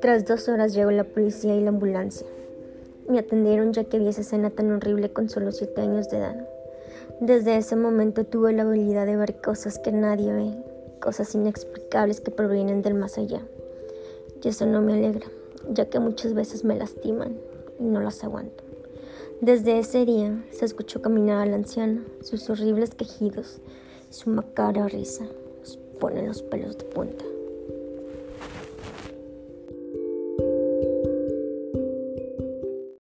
Tras dos horas llegó la policía y la ambulancia. Me atendieron ya que vi esa escena tan horrible con solo siete años de edad. Desde ese momento tuve la habilidad de ver cosas que nadie ve, cosas inexplicables que provienen del más allá. Y eso no me alegra, ya que muchas veces me lastiman y no las aguanto. Desde ese día se escuchó caminar a la anciana, sus horribles quejidos, su macabra risa, ponen los pelos de punta.